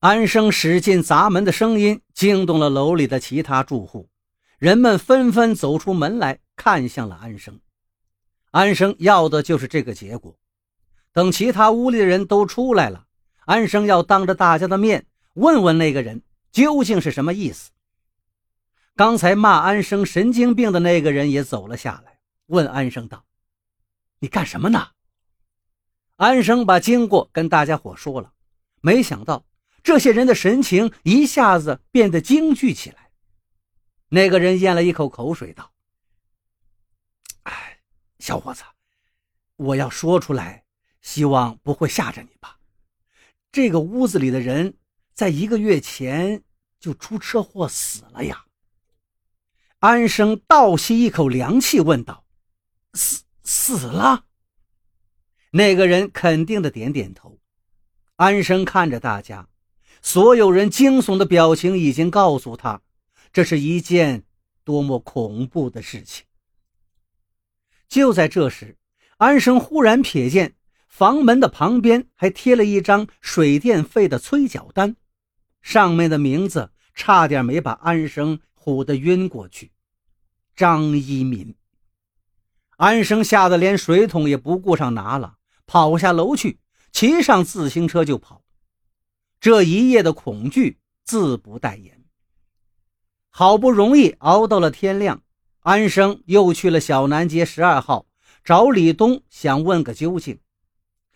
安生使劲砸门的声音惊动了楼里的其他住户，人们纷纷走出门来看向了安生。安生要的就是这个结果。等其他屋里的人都出来了，安生要当着大家的面问问那个人究竟是什么意思。刚才骂安生神经病的那个人也走了下来，问安生道：“你干什么呢？”安生把经过跟大家伙说了，没想到这些人的神情一下子变得惊惧起来。那个人咽了一口口水道：“哎，小伙子，我要说出来。”希望不会吓着你吧？这个屋子里的人在一个月前就出车祸死了呀。安生倒吸一口凉气，问道：“死死了？”那个人肯定的点点头。安生看着大家，所有人惊悚的表情已经告诉他，这是一件多么恐怖的事情。就在这时，安生忽然瞥见。房门的旁边还贴了一张水电费的催缴单，上面的名字差点没把安生唬得晕过去。张一民，安生吓得连水桶也不顾上拿了，跑下楼去，骑上自行车就跑。这一夜的恐惧自不待言。好不容易熬到了天亮，安生又去了小南街十二号找李东，想问个究竟。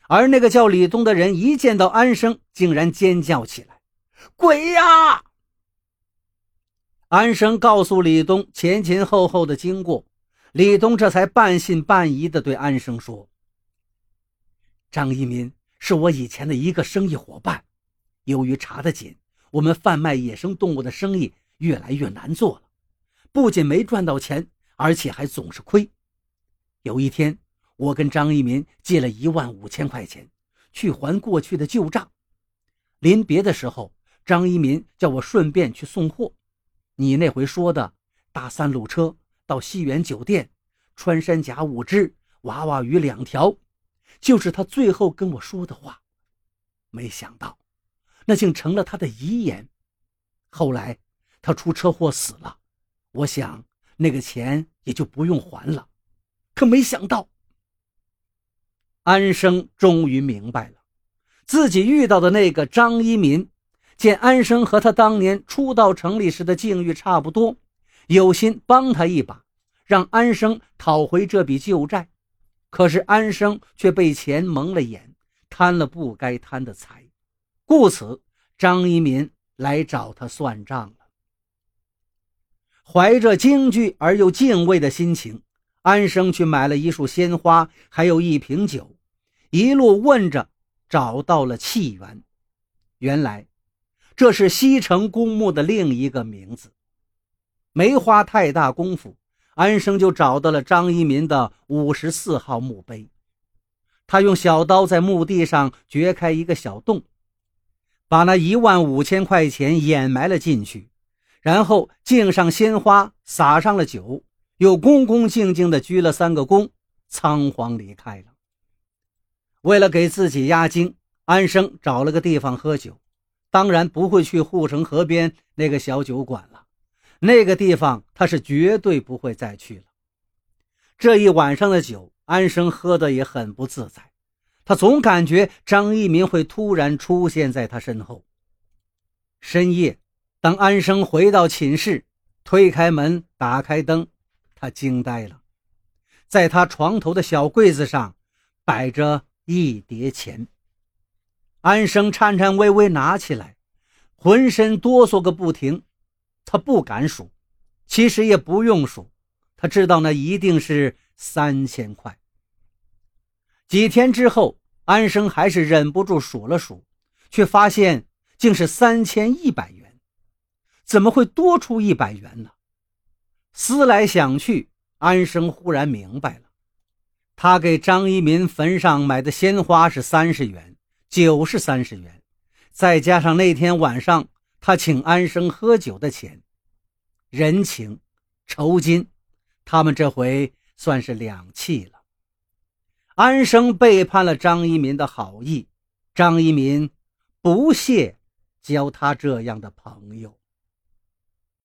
而那个叫李东的人一见到安生，竟然尖叫起来：“鬼呀！”安生告诉李东前前后后的经过，李东这才半信半疑地对安生说：“张一民是我以前的一个生意伙伴，由于查得紧，我们贩卖野生动物的生意越来越难做了，不仅没赚到钱，而且还总是亏。有一天。”我跟张一民借了一万五千块钱，去还过去的旧账。临别的时候，张一民叫我顺便去送货。你那回说的搭三路车到西园酒店，穿山甲五只，娃娃鱼两条，就是他最后跟我说的话。没想到，那竟成了他的遗言。后来他出车祸死了，我想那个钱也就不用还了。可没想到。安生终于明白了，自己遇到的那个张一民，见安生和他当年初到城里时的境遇差不多，有心帮他一把，让安生讨回这笔旧债。可是安生却被钱蒙了眼，贪了不该贪的财，故此张一民来找他算账了。怀着惊惧而又敬畏的心情。安生去买了一束鲜花，还有一瓶酒，一路问着，找到了契源。原来，这是西城公墓的另一个名字。没花太大功夫，安生就找到了张一民的五十四号墓碑。他用小刀在墓地上掘开一个小洞，把那一万五千块钱掩埋了进去，然后敬上鲜花，撒上了酒。又恭恭敬敬地鞠了三个躬，仓皇离开了。为了给自己压惊，安生找了个地方喝酒，当然不会去护城河边那个小酒馆了。那个地方他是绝对不会再去了。这一晚上的酒，安生喝得也很不自在，他总感觉张一鸣会突然出现在他身后。深夜，当安生回到寝室，推开门，打开灯。他惊呆了，在他床头的小柜子上摆着一叠钱。安生颤颤巍巍拿起来，浑身哆嗦个不停。他不敢数，其实也不用数，他知道那一定是三千块。几天之后，安生还是忍不住数了数，却发现竟是三千一百元。怎么会多出一百元呢？思来想去，安生忽然明白了：他给张一民坟上买的鲜花是三十元，酒是三十元，再加上那天晚上他请安生喝酒的钱，人情、酬金，他们这回算是两气了。安生背叛了张一民的好意，张一民不屑交他这样的朋友。